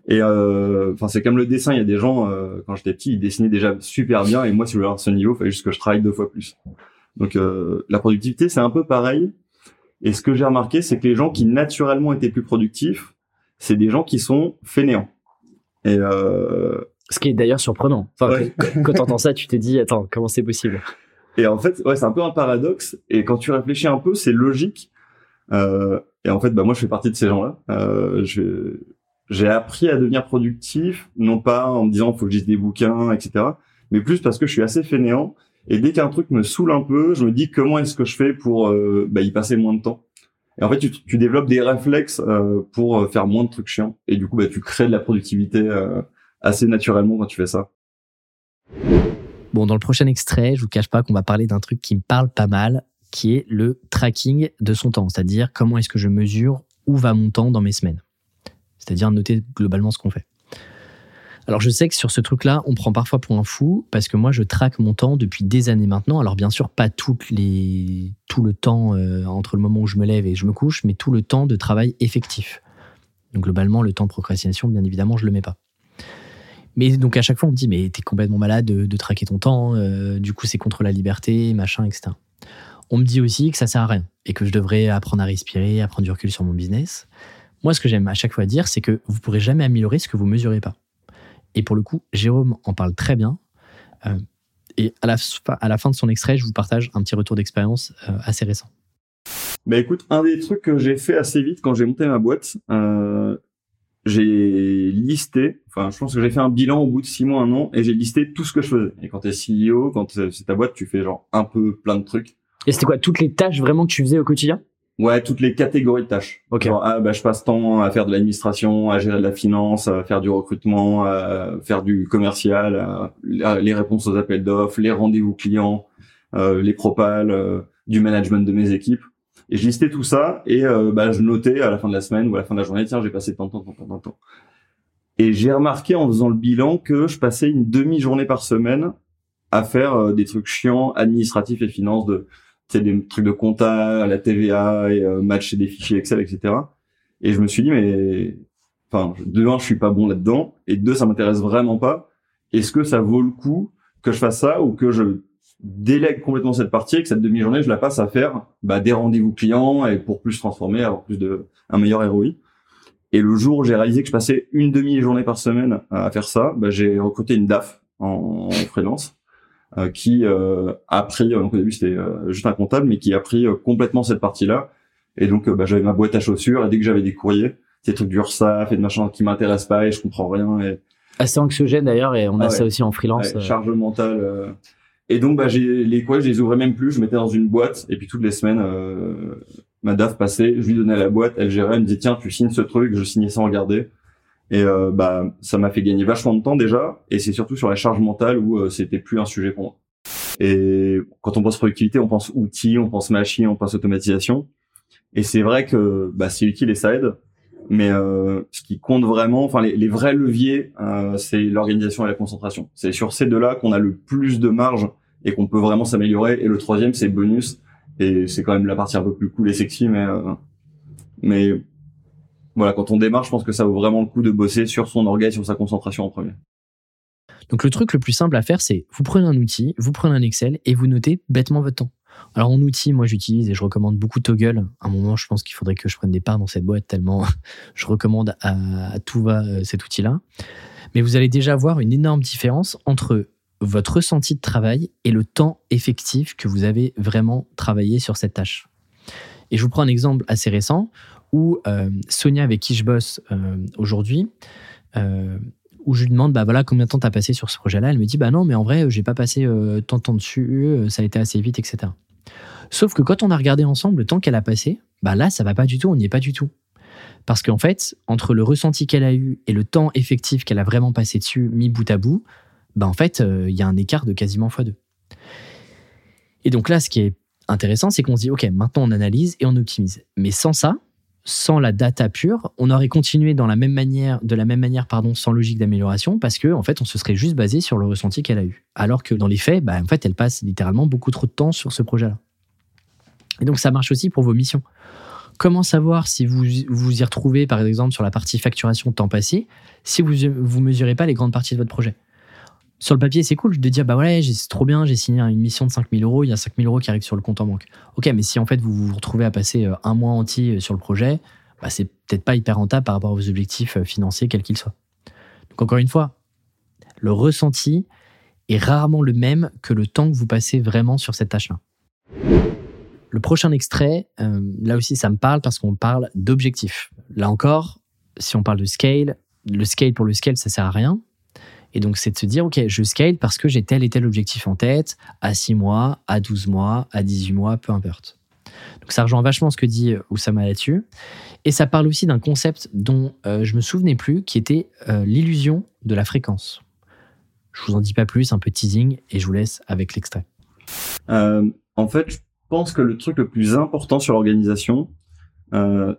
Et euh, enfin, c'est comme le dessin. Il y a des gens euh, quand j'étais petit, ils dessinaient déjà super bien, et moi, si je voulais avoir ce niveau, il fallait juste que je travaille deux fois plus. Donc, la productivité, c'est un peu pareil. Et ce que j'ai remarqué, c'est que les gens qui naturellement étaient plus productifs, c'est des gens qui sont fainéants. Et. Ce qui est d'ailleurs surprenant. Enfin, ouais. quand t'entends ça, tu te dis, attends, comment c'est possible? Et en fait, ouais, c'est un peu un paradoxe. Et quand tu réfléchis un peu, c'est logique. Euh, et en fait, bah moi, je fais partie de ces gens-là. Euh, je, j'ai appris à devenir productif, non pas en me disant faut que lise des bouquins, etc., mais plus parce que je suis assez fainéant. Et dès qu'un truc me saoule un peu, je me dis comment est-ce que je fais pour euh, bah, y passer moins de temps? Et en fait, tu, tu développes des réflexes euh, pour faire moins de trucs chiants. Et du coup, bah, tu crées de la productivité euh, assez naturellement quand tu fais ça. Bon, dans le prochain extrait, je vous cache pas qu'on va parler d'un truc qui me parle pas mal, qui est le tracking de son temps, c'est-à-dire comment est-ce que je mesure où va mon temps dans mes semaines c'est-à-dire noter globalement ce qu'on fait. Alors je sais que sur ce truc-là, on prend parfois pour un fou, parce que moi je traque mon temps depuis des années maintenant. Alors bien sûr, pas tout le temps euh, entre le moment où je me lève et je me couche, mais tout le temps de travail effectif. Donc globalement, le temps de procrastination, bien évidemment, je le mets pas. Mais donc à chaque fois, on me dit, mais t'es complètement malade de, de traquer ton temps, euh, du coup c'est contre la liberté, machin, etc. On me dit aussi que ça sert à rien et que je devrais apprendre à respirer, à prendre du recul sur mon business. Moi, ce que j'aime à chaque fois dire, c'est que vous pourrez jamais améliorer ce que vous mesurez pas. Et pour le coup, Jérôme en parle très bien. Euh, et à la, à la, fin de son extrait, je vous partage un petit retour d'expérience euh, assez récent. Bah écoute, un des trucs que j'ai fait assez vite quand j'ai monté ma boîte, j'ai listé, enfin je pense que j'ai fait un bilan au bout de six mois, un an, et j'ai listé tout ce que je faisais. Et quand t'es CEO, quand c'est ta boîte, tu fais genre un peu plein de trucs. Et c'était quoi toutes les tâches vraiment que tu faisais au quotidien? Ouais, toutes les catégories de tâches. Ok. Genre, ah, bah, je passe temps à faire de l'administration, à gérer de la finance, à faire du recrutement, à faire du commercial, à, les réponses aux appels d'offres, les rendez-vous clients, euh, les propals, euh, du management de mes équipes. Et je listais tout ça et euh, bah, je notais à la fin de la semaine ou à la fin de la journée, tiens, j'ai passé tant, tant, tant, tant, tant. Et j'ai remarqué en faisant le bilan que je passais une demi-journée par semaine à faire euh, des trucs chiants, administratifs et finances de des trucs de compta, la TVA et euh, matcher des fichiers Excel, etc. Et je me suis dit mais enfin de un je suis pas bon là-dedans et de deux ça m'intéresse vraiment pas. Est-ce que ça vaut le coup que je fasse ça ou que je délègue complètement cette partie et que cette demi-journée je la passe à faire bah, des rendez-vous clients et pour plus transformer, avoir plus de un meilleur ROI. Et le jour où j'ai réalisé que je passais une demi-journée par semaine à faire ça, bah, j'ai recruté une DAF en, en freelance euh, qui euh, a pris, donc au début c'était euh, juste un comptable, mais qui a pris complètement cette partie-là. Et donc bah, j'avais ma boîte à chaussures et dès que j'avais des courriers, des trucs d'URSAF et de machin qui m'intéressent pas et je comprends rien. Et... Assez anxiogène d'ailleurs et on a Ah ça ouais. aussi en freelance. Ouais, charge mentale. Et donc bah j'ai les courriers, je les ouvrais même plus, je mettais dans une boîte et puis toutes les semaines euh, ma DAF passait, je lui donnais la boîte, elle gérait, elle me disait tiens tu signes ce truc, je signais sans regarder. Et euh, bah ça m'a fait gagner vachement de temps déjà et c'est surtout sur la charge mentale où euh, c'était plus un sujet pour moi. Et quand on pense productivité, on pense outils, on pense machine, on pense automatisation. Et c'est vrai que bah, c'est utile et ça aide. Mais euh, ce qui compte vraiment, enfin les, vrais leviers, euh, c'est l'organisation et la concentration. C'est sur ces deux-là qu'on a le plus de marge et qu'on peut vraiment s'améliorer. Et le troisième, c'est bonus. Et c'est quand même la partie un peu plus cool et sexy, mais euh, mais voilà, quand on démarre, je pense que ça vaut vraiment le coup de bosser sur son orgueil, sur sa concentration en premier. Donc le truc le plus simple à faire, c'est vous prenez un outil, vous prenez un Excel et vous notez bêtement votre temps. Alors en outil, moi j'utilise et je recommande beaucoup Toggle. À un moment, je pense qu'il faudrait que je prenne des parts dans cette boîte tellement [LAUGHS] je recommande à, tout va euh, cet outil-là. Mais vous allez déjà voir une énorme différence entre votre ressenti de travail et le temps effectif que vous avez vraiment travaillé sur cette tâche. Et je vous prends un exemple assez récent où euh, Sonia, avec qui je bosse euh, aujourd'hui, où je lui demande bah voilà combien de temps t'as passé sur ce projet-là? Elle me dit bah non mais en vrai j'ai pas passé euh, tant de temps dessus, euh, ça a été assez vite etc. Sauf que quand on a regardé ensemble le temps qu'elle a passé, bah là ça va pas du tout, on n'y est pas du tout. Parce qu'en fait entre le ressenti qu'elle a eu et le temps effectif qu'elle a vraiment passé dessus mis bout à bout, bah en fait euh, il y a un écart de quasiment x2. Et donc là ce qui est intéressant c'est qu'on se dit ok maintenant on analyse et on optimise. Mais sans ça sans la data pure, on aurait continué de la même manière, pardon, sans logique d'amélioration, parce que en fait, on se serait juste basé sur le ressenti qu'elle a eu. Alors que dans les faits, bah, en fait, elle passe littéralement beaucoup trop de temps sur ce projet-là. Et donc, ça marche aussi pour vos missions. Comment savoir si vous vous y retrouvez, par exemple, sur la partie facturation temps passé, si vous ne mesurez pas les grandes parties de votre projet? Sur le papier, c'est cool de dire, bah ouais, c'est trop bien, j'ai signé une mission de 5000 euros, il y a 5000 euros qui arrivent sur le compte en banque. Ok, mais si en fait vous vous retrouvez à passer euh, un mois entier euh, sur le projet, bah, c'est peut-être pas hyper rentable par rapport à vos objectifs euh, financiers, quels qu'ils soient. Donc encore une fois, le ressenti est rarement le même que le temps que vous passez vraiment sur cette tâche-là. Le prochain extrait, là aussi ça me parle parce qu'on parle d'objectifs. Là encore, si on parle de scale, le scale pour le scale, ça sert à rien. Et donc, c'est de se dire, OK, je scale parce que j'ai tel et tel objectif en tête, à 6 mois, à 12 mois, à 18 mois, peu importe. Donc, ça rejoint vachement ce que dit euh, Oussama là-dessus. Et ça parle aussi d'un concept dont euh, je me souvenais plus, qui était euh, l'illusion de la fréquence. Je vous en dis pas plus, un peu teasing, et je vous laisse avec l'extrait. en fait, je pense que le truc le plus important sur l'organisation,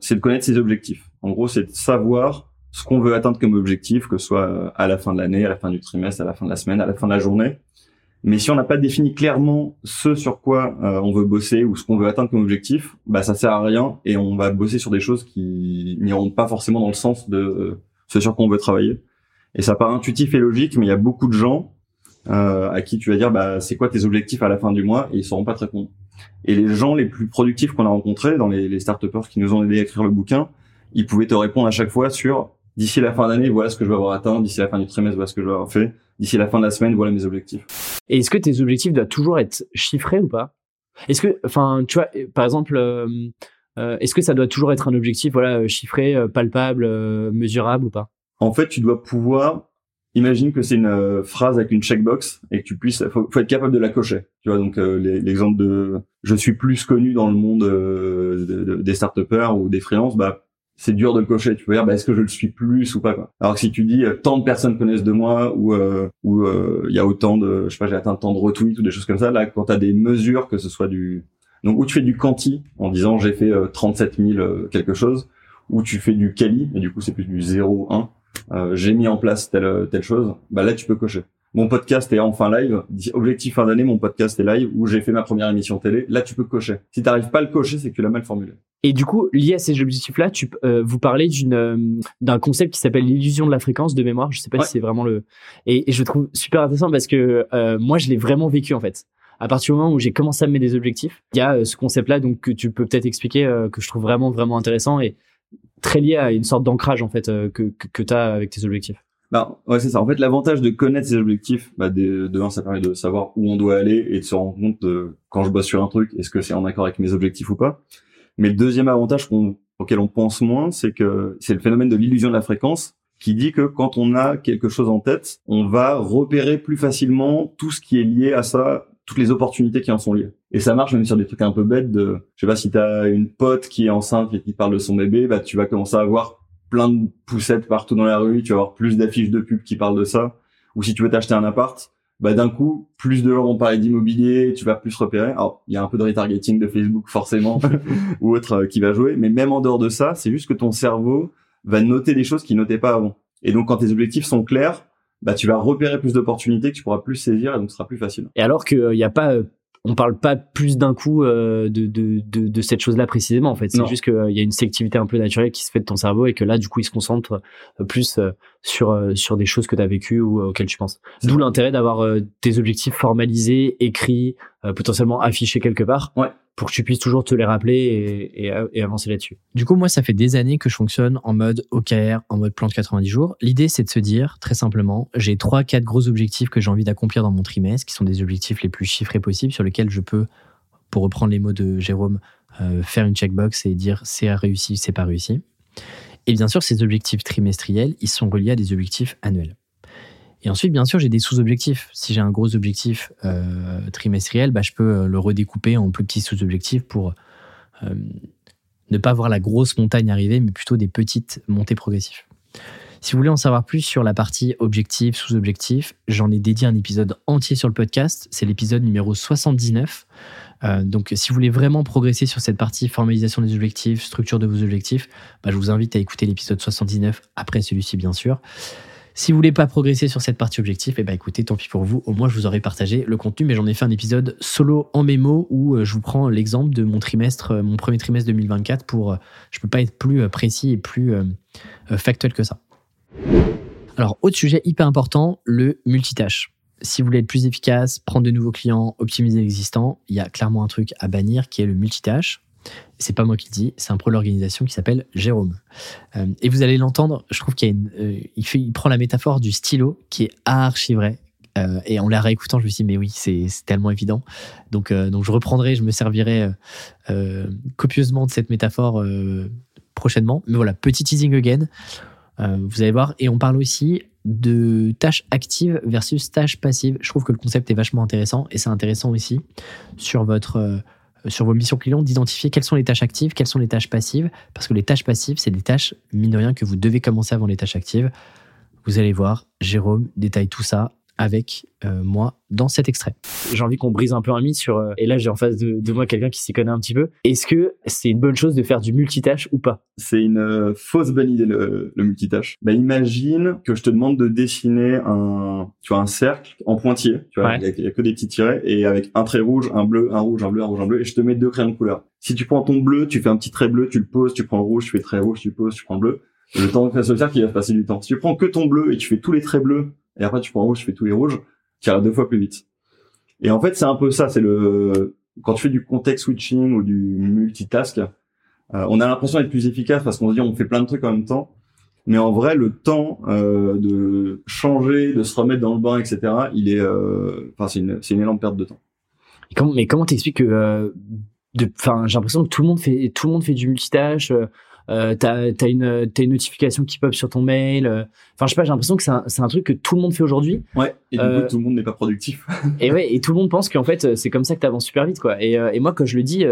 c'est de connaître ses objectifs. En gros, c'est de savoir ce qu'on veut atteindre comme objectif, que ce soit euh, à la fin de l'année, à la fin du trimestre, à la fin de la semaine, à la fin de la journée. Mais si on n'a pas défini clairement ce sur quoi euh, on veut bosser ou ce qu'on veut atteindre comme objectif, bah ça sert à rien et on va bosser sur des choses qui n'iront pas forcément dans le sens de euh, ce sur quoi on veut travailler. Et ça paraît intuitif et logique, mais il y a beaucoup de gens à qui tu vas dire bah c'est quoi tes objectifs à la fin du mois et ils sauront pas te répondre. Et les gens les plus productifs qu'on a rencontrés dans les, les start qui nous ont aidé à écrire le bouquin, ils pouvaient te répondre à chaque fois sur d'ici la fin d'année, voilà ce que je vais avoir atteint, d'ici la fin du trimestre, voilà ce que je vais avoir fait, d'ici la fin de la semaine, voilà mes objectifs. Et est-ce que tes objectifs doivent toujours être chiffrés ou pas? Est-ce que, enfin, tu vois, par exemple, euh, euh, est-ce que ça doit toujours être un objectif, voilà, chiffré, euh, palpable, mesurable ou pas? En fait, tu dois pouvoir. Imagine que c'est une phrase avec une checkbox et que tu puisses, faut, faut être capable de la cocher. Tu vois donc l'exemple de je suis plus connu dans le monde des start ou des freelances, bah c'est dur de cocher. Tu peux dire, bah, est-ce que je le suis plus ou pas quoi. Alors que si tu dis, euh, tant de personnes connaissent de moi ou euh, ou euh, il y a autant de, je sais pas, j'ai atteint tant de retweets ou des choses comme ça. Là, quand tu as des mesures, que ce soit du, donc où tu fais du quanti en disant j'ai fait 37 000 quelque chose, ou tu fais du quali, et du coup c'est plus du 0, 1. j'ai mis en place telle telle chose. Bah là, tu peux cocher mon podcast est enfin live. Objectif fin d'année, mon podcast est live où j'ai fait ma première émission télé. Là, tu peux cocher. Si tu n'arrives pas à le cocher, c'est que tu l'as mal formulé. Et du coup, lié à ces objectifs-là, tu euh, vous parlez d'une euh, d'un concept qui s'appelle l'illusion de la fréquence de mémoire. Je sais pas si c'est vraiment le et, je trouve super intéressant parce que euh, moi, je l'ai vraiment vécu en fait. À partir du moment où j'ai commencé à me mettre des objectifs, il y a ce concept-là donc que tu peux peut-être expliquer que je trouve vraiment vraiment intéressant et très lié à une sorte d'ancrage en fait que que, que tu as avec tes objectifs. Bah, ouais, c'est ça. En fait, l'avantage de connaître ses objectifs, bah, de, de un, ça permet de savoir où on doit aller et de se rendre compte de, quand je bosse sur un truc, est-ce que c'est en accord avec mes objectifs ou pas. Mais le deuxième avantage auquel on pense moins, c'est que c'est le phénomène de l'illusion de la fréquence qui dit que quand on a quelque chose en tête, on va repérer plus facilement tout ce qui est lié à ça, toutes les opportunités qui en sont liées. Et ça marche même sur des trucs un peu bêtes de, je sais pas, si t'as une pote qui est enceinte et qui parle de son bébé, bah, tu vas commencer à voir plein de poussettes partout dans la rue, tu vas avoir plus d'affiches de pub qui parlent de ça. Ou si tu veux t'acheter un appart, bah d'un coup, plus de gens vont parler d'immobilier, tu vas plus repérer. Alors, il y a un peu de retargeting de Facebook forcément [LAUGHS] ou autre euh, qui va jouer, mais même en dehors de ça, c'est juste que ton cerveau va noter des choses qu'il notait pas avant. Et donc quand tes objectifs sont clairs, bah tu vas repérer plus d'opportunités que tu pourras plus saisir et donc ce sera plus facile. Et alors qu'il n'y a pas euh, on parle pas plus d'un coup euh, de, de, de, cette chose-là précisément en fait. C'est juste qu'il euh, y a une sélectivité un peu naturelle qui se fait de ton cerveau et que là du coup il se concentre euh, plus sur sur des choses que tu as vécues ou auxquelles tu penses. D'où l'intérêt d'avoir des objectifs formalisés, écrits, potentiellement affichés quelque part. Ouais pour que tu puisses toujours te les rappeler et, avancer là-dessus. Du coup, moi, ça fait des années que je fonctionne en mode OKR, en mode plan de 90 jours. L'idée, c'est de se dire, très simplement, j'ai trois, quatre gros objectifs que j'ai envie d'accomplir dans mon trimestre, qui sont des objectifs les plus chiffrés possibles, sur lesquels je peux, pour reprendre les mots de Jérôme, euh, faire une checkbox et dire c'est réussi, c'est pas réussi. Et bien sûr, ces objectifs trimestriels, ils sont reliés à des objectifs annuels. Et ensuite, bien sûr, j'ai des sous-objectifs. Si j'ai un gros objectif euh, trimestriel, bah, je peux euh, le redécouper en plus petits sous-objectifs pour euh, ne pas voir la grosse montagne arriver, mais plutôt des petites montées progressives. Si vous voulez en savoir plus sur la partie objectif, sous-objectif, j'en ai dédié un épisode entier sur le podcast. C'est l'épisode numéro 79. Euh, donc, si vous voulez vraiment progresser sur cette partie formalisation des objectifs, structure de vos objectifs, bah, je vous invite à écouter l'épisode 79 après celui-ci, bien sûr. Si vous voulez pas progresser sur cette partie objectif, eh ben écoutez, tant pis pour vous. Au moins, je vous aurai partagé le contenu, mais j'en ai fait un épisode solo en mémo où euh, je vous prends l'exemple de mon trimestre, euh, mon premier trimestre 2024 pour, je peux pas être plus précis et plus factuel que ça. Alors, autre sujet hyper important, le multitâche. Si vous voulez être plus efficace, prendre de nouveaux clients, optimiser l'existant, il y a clairement un truc à bannir qui est le multitâche. C'est pas moi qui le dis, c'est un pro de l'organisation qui s'appelle Jérôme. Euh, et vous allez l'entendre, je trouve qu'il euh, prend la métaphore du stylo qui est archi vrai. Euh, et en la réécoutant, je me suis dit, mais oui, c'est tellement évident. Donc, donc je reprendrai, je me servirai copieusement de cette métaphore prochainement. Mais voilà, petit teasing again. Vous allez voir. Et on parle aussi de tâches actives versus tâches passives. Je trouve que le concept est vachement intéressant et c'est intéressant aussi sur votre sur vos missions clients d'identifier quelles sont les tâches actives, quelles sont les tâches passives, parce que les tâches passives, c'est des tâches, mine que vous devez commencer avant les tâches actives. Vous allez voir, Jérôme détaille tout ça avec euh, moi dans cet extrait. J'ai envie qu'on brise un peu un mythe sur. Euh, et là, j'ai en face de, moi quelqu'un qui s'y connaît un petit peu. Est-ce que c'est une bonne chose de faire du multitâche ou pas? C'est une euh, fausse bonne idée le, multitâche. Bah, imagine que je te demande de dessiner un, tu vois, un cercle en pointillé. Tu vois, il y, a que des petits tirets et avec un trait rouge, un bleu, un rouge, un bleu, un rouge, un bleu, et je te mets deux crayons de couleur. Si tu prends ton bleu, tu fais un petit trait bleu, tu le poses, tu prends le rouge, tu fais le trait rouge, tu le poses, tu prends le bleu. Le temps de faire ce cercle, il va passer du temps. Si tu prends que ton bleu et tu fais tous les traits bleus, et après tu prends rouge, tu fais tous les rouges, qui deux fois plus vite. Et en fait, c'est un peu ça. C'est le quand tu fais du context switching ou du multitask, euh, on a l'impression d'être plus efficace parce qu'on se dit on fait plein de trucs en même temps. Mais en vrai, le temps euh, de changer, de se remettre dans le bain, etc., il est, euh, enfin, c'est une, c'est une énorme perte de temps. mais comment t'expliques que, enfin, j'ai l'impression que tout le monde fait, tout le monde fait du multitâche euh, t'as as une, as une notification qui pop sur ton mail. Euh. Enfin, je sais pas, j'ai l'impression que c'est un, un, truc que tout le monde fait aujourd'hui. Ouais, et du coup, euh, tout le monde n'est pas productif. [LAUGHS] et ouais, et tout le monde pense qu'en fait, c'est comme ça que t'avances super vite, quoi. Et, euh, et moi, quand je le dis,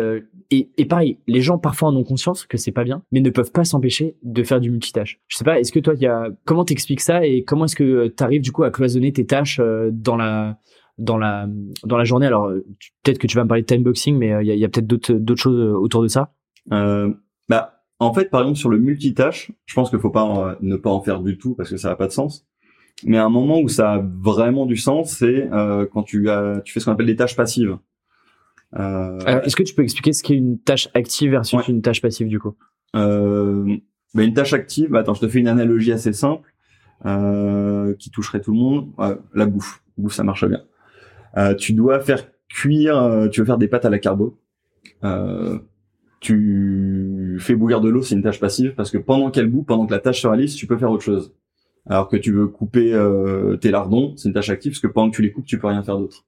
et, et pareil, les gens parfois en ont conscience que c'est pas bien, mais ne peuvent pas s'empêcher de faire du multitâche. Je sais pas, est-ce que toi, y a, comment t'expliques ça et comment est-ce que t'arrives du coup à cloisonner tes tâches dans la, dans la dans la journée? Alors peut-être que tu vas me parler de timeboxing, mais il y a, y a peut-être d'autres d'autres choses autour de ça. Euh, bah en fait, par exemple, sur le multitâche, je pense qu'il faut pas ne pas en faire du tout parce que ça n'a pas de sens. Mais à un moment où ça a vraiment du sens, c'est euh, quand tu, as, tu fais ce qu'on appelle des tâches passives. Euh, Est-ce que tu peux expliquer ce qu'est une tâche active versus une tâche passive du coup? Euh, bah, Une tâche active, bah, attends, je te fais une analogie assez simple euh, qui toucherait tout le monde. la bouffe, la bouffe, ça marche bien. Euh, tu dois faire cuire, euh, tu veux faire des pâtes à la carbo. Euh, tu fais bouillir de l'eau, c'est une tâche passive parce que pendant qu'elle bout, pendant que la tâche se réalise, tu peux faire autre chose. Alors que tu veux couper euh, tes lardons, c'est une tâche active parce que pendant que tu les coupes, tu peux rien faire d'autre.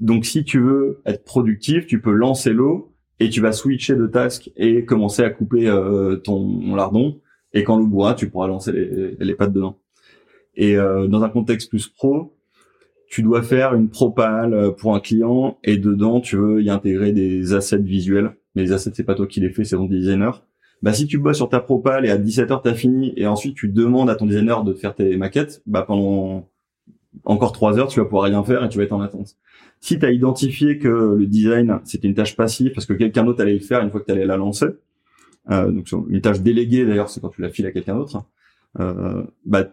Donc si tu veux être productif, tu peux lancer l'eau et tu vas switcher de task et commencer à couper euh, ton lardon. Et quand l'eau boira, tu pourras lancer les, les pattes dedans. Et euh, dans un contexte plus pro, tu dois faire une propale pour un client et dedans tu veux y intégrer des assets visuels les assets c'est pas toi qui les fais, c'est ton designer. Bah si tu bosses sur ta propale et à 17h t'as fini et ensuite tu demandes à ton designer de faire tes maquettes, bah pendant encore 3 heures tu vas pouvoir rien faire et tu vas être en attente. Si tu as identifié que le design c'était une tâche passive parce que quelqu'un d'autre allait le faire une fois que tu allais la lancer, euh, donc une tâche déléguée d'ailleurs c'est quand tu la files à quelqu'un d'autre, euh, bah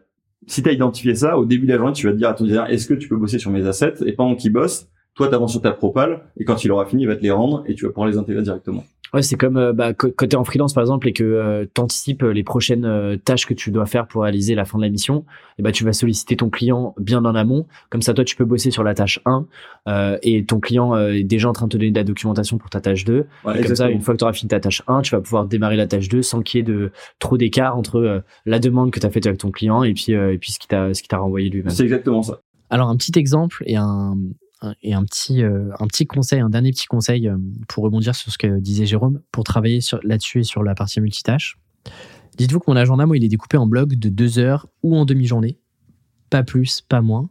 si tu as identifié ça, au début de la journée, tu vas te dire à ton designer, est-ce que tu peux bosser sur mes assets? Et pendant qu'il bosse, toi, tu avances sur ta propale et quand il aura fini, il va te les rendre et tu vas pouvoir les intégrer directement. Ouais, c'est comme euh, bah, quand tu es en freelance par exemple et que euh, tu anticipes les prochaines euh, tâches que tu dois faire pour réaliser la fin de la mission, et bah, tu vas solliciter ton client bien en amont. Comme ça, toi, tu peux bosser sur la tâche 1 et ton client est déjà en train de te donner de la documentation pour ta tâche 2. et comme ça, une fois que tu auras fini ta tâche 1, tu vas pouvoir démarrer la tâche 2 sans qu'il y ait de trop d'écart entre la demande que tu as faite avec ton client et puis, et puis ce qui t'a renvoyé lui-même. C'est exactement ça. Alors, un petit exemple et un, et un petit, euh, un petit conseil, un dernier petit conseil euh, pour rebondir sur ce que disait Jérôme, pour travailler là-dessus et sur la partie multitâche. Dites-vous que mon agenda, moi, il est découpé en blocs de deux heures ou en demi-journée. pas plus, pas moins.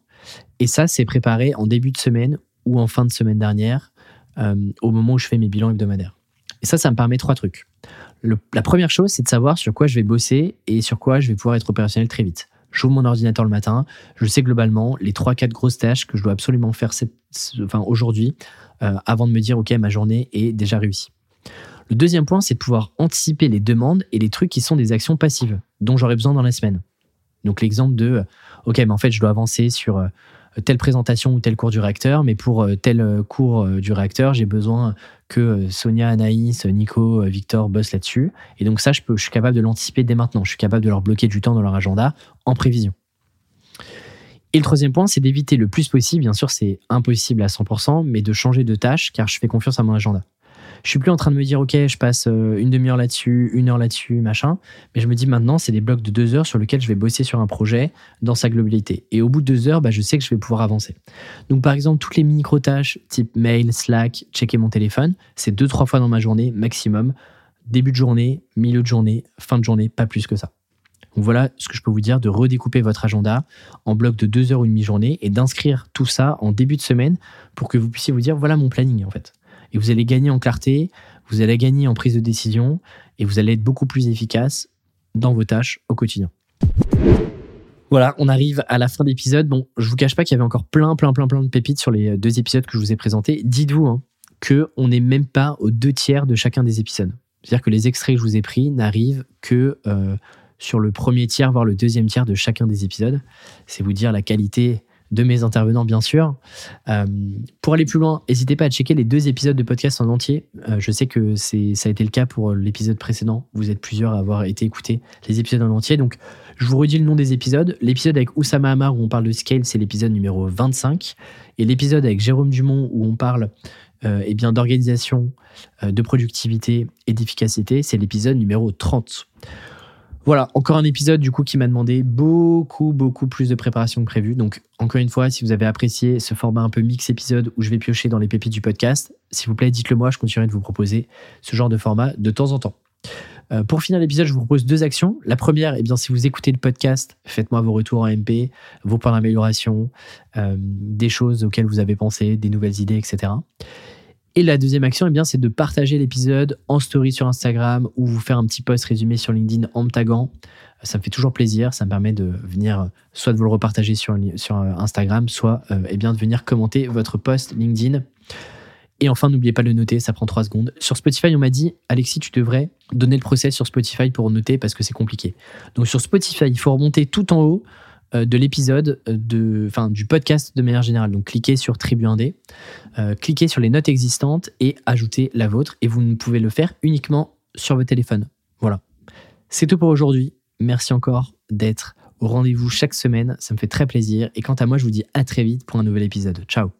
Et ça, c'est préparé en début de semaine ou en fin de semaine dernière, euh, au moment où je fais mes bilans hebdomadaires. Et ça, ça me permet trois trucs. la première chose, c'est de savoir sur quoi je vais bosser et sur quoi je vais pouvoir être opérationnel très vite. J'ouvre mon ordinateur le matin, je sais globalement les 3-4 grosses tâches que je dois absolument faire enfin, aujourd'hui euh, avant de me dire, OK, ma journée est déjà réussie. Le deuxième point, c'est de pouvoir anticiper les demandes et les trucs qui sont des actions passives dont j'aurai besoin dans la semaine. Donc l'exemple de, OK, mais en fait, je dois avancer sur euh, telle présentation ou tel cours du réacteur, mais pour euh, tel euh, cours euh, du réacteur, j'ai besoin que Sonia, Anaïs, Nico, Victor bossent là-dessus. Et donc ça, je suis capable de l'anticiper dès maintenant. Je suis capable de leur bloquer du temps dans leur agenda en prévision. Et le troisième point, c'est d'éviter le plus possible, bien sûr c'est impossible à 100%, mais de changer de tâche car je fais confiance à mon agenda. Je suis plus en train de me dire, OK, je passe euh, une demi-heure là-dessus, une heure là-dessus, machin. Mais je me dis maintenant, c'est des blocs de deux heures sur lesquels je vais bosser sur un projet dans sa globalité. Et au bout de deux heures, bah, je sais que je vais pouvoir avancer. Donc, par exemple, toutes les micro-tâches type mail, Slack, checker mon téléphone, c'est deux, trois fois dans ma journée maximum. Début de journée, milieu de journée, fin de journée, pas plus que ça. Donc voilà ce que je peux vous dire de redécouper votre agenda en blocs de deux heures ou une demi-journée et d'inscrire tout ça en début de semaine pour que vous puissiez vous dire voilà mon planning en fait et vous allez gagner en clarté, vous allez gagner en prise de décision et vous allez être beaucoup plus efficace dans vos tâches au quotidien. Voilà, on arrive à la fin de l'épisode. Bon, je vous cache pas qu'il y avait encore plein, plein, plein, plein de pépites sur les deux épisodes que je vous ai présentés. Dites-vous hein, que on n'est même pas aux deux tiers de chacun des épisodes. C'est-à-dire que les extraits que je vous ai pris n'arrivent que euh, sur le premier tiers, voire le deuxième tiers de chacun des épisodes. C'est vous dire la qualité de mes intervenants, bien sûr. Euh, pour aller plus loin, n'hésitez pas à checker les deux épisodes de podcast en entier. Euh, je sais que c'est, ça a été le cas pour l'épisode précédent. Vous êtes plusieurs à avoir été écoutés les épisodes en entier. Donc, je vous redis le nom des épisodes. L'épisode avec Oussama Hamar où on parle de scale, c'est l'épisode numéro 25. Et l'épisode avec Jérôme Dumont où on parle euh, eh bien, d'organisation, de productivité et d'efficacité, c'est l'épisode numéro 30. Voilà, encore un épisode du coup qui m'a demandé beaucoup, beaucoup plus de préparation que prévu. Donc, encore une fois, si vous avez apprécié ce format un peu mix épisode où je vais piocher dans les pépites du podcast, s'il vous plaît, dites-le moi, je continuerai de vous proposer ce genre de format de temps en temps. Euh, pour finir l'épisode, je vous propose deux actions. La première, eh bien, si vous écoutez le podcast, faites-moi vos retours en MP, vos points d'amélioration, euh, des choses auxquelles vous avez pensé, des nouvelles idées, etc. Et la deuxième action, eh bien, c'est de partager l'épisode en story sur Instagram ou vous faire un petit post résumé sur LinkedIn en me taguant. Ça me fait toujours plaisir. Ça me permet de venir, soit de vous le repartager sur, sur Instagram, soit euh, eh bien, de venir commenter votre post LinkedIn. Et enfin, n'oubliez pas de le noter, ça prend trois secondes. Sur Spotify, on m'a dit, Alexis, tu devrais donner le process sur Spotify pour noter parce que c'est compliqué. Donc sur Spotify, il faut remonter tout en haut euh, de l'épisode, euh, du podcast de manière générale. Donc, cliquez sur Tribu 1D, euh, cliquez sur les notes existantes et ajoutez la vôtre. Et vous ne pouvez le faire uniquement sur votre téléphone. Voilà. C'est tout pour aujourd'hui. Merci encore d'être au rendez-vous chaque semaine. Ça me fait très plaisir. Et quant à moi, je vous dis à très vite pour un nouvel épisode. Ciao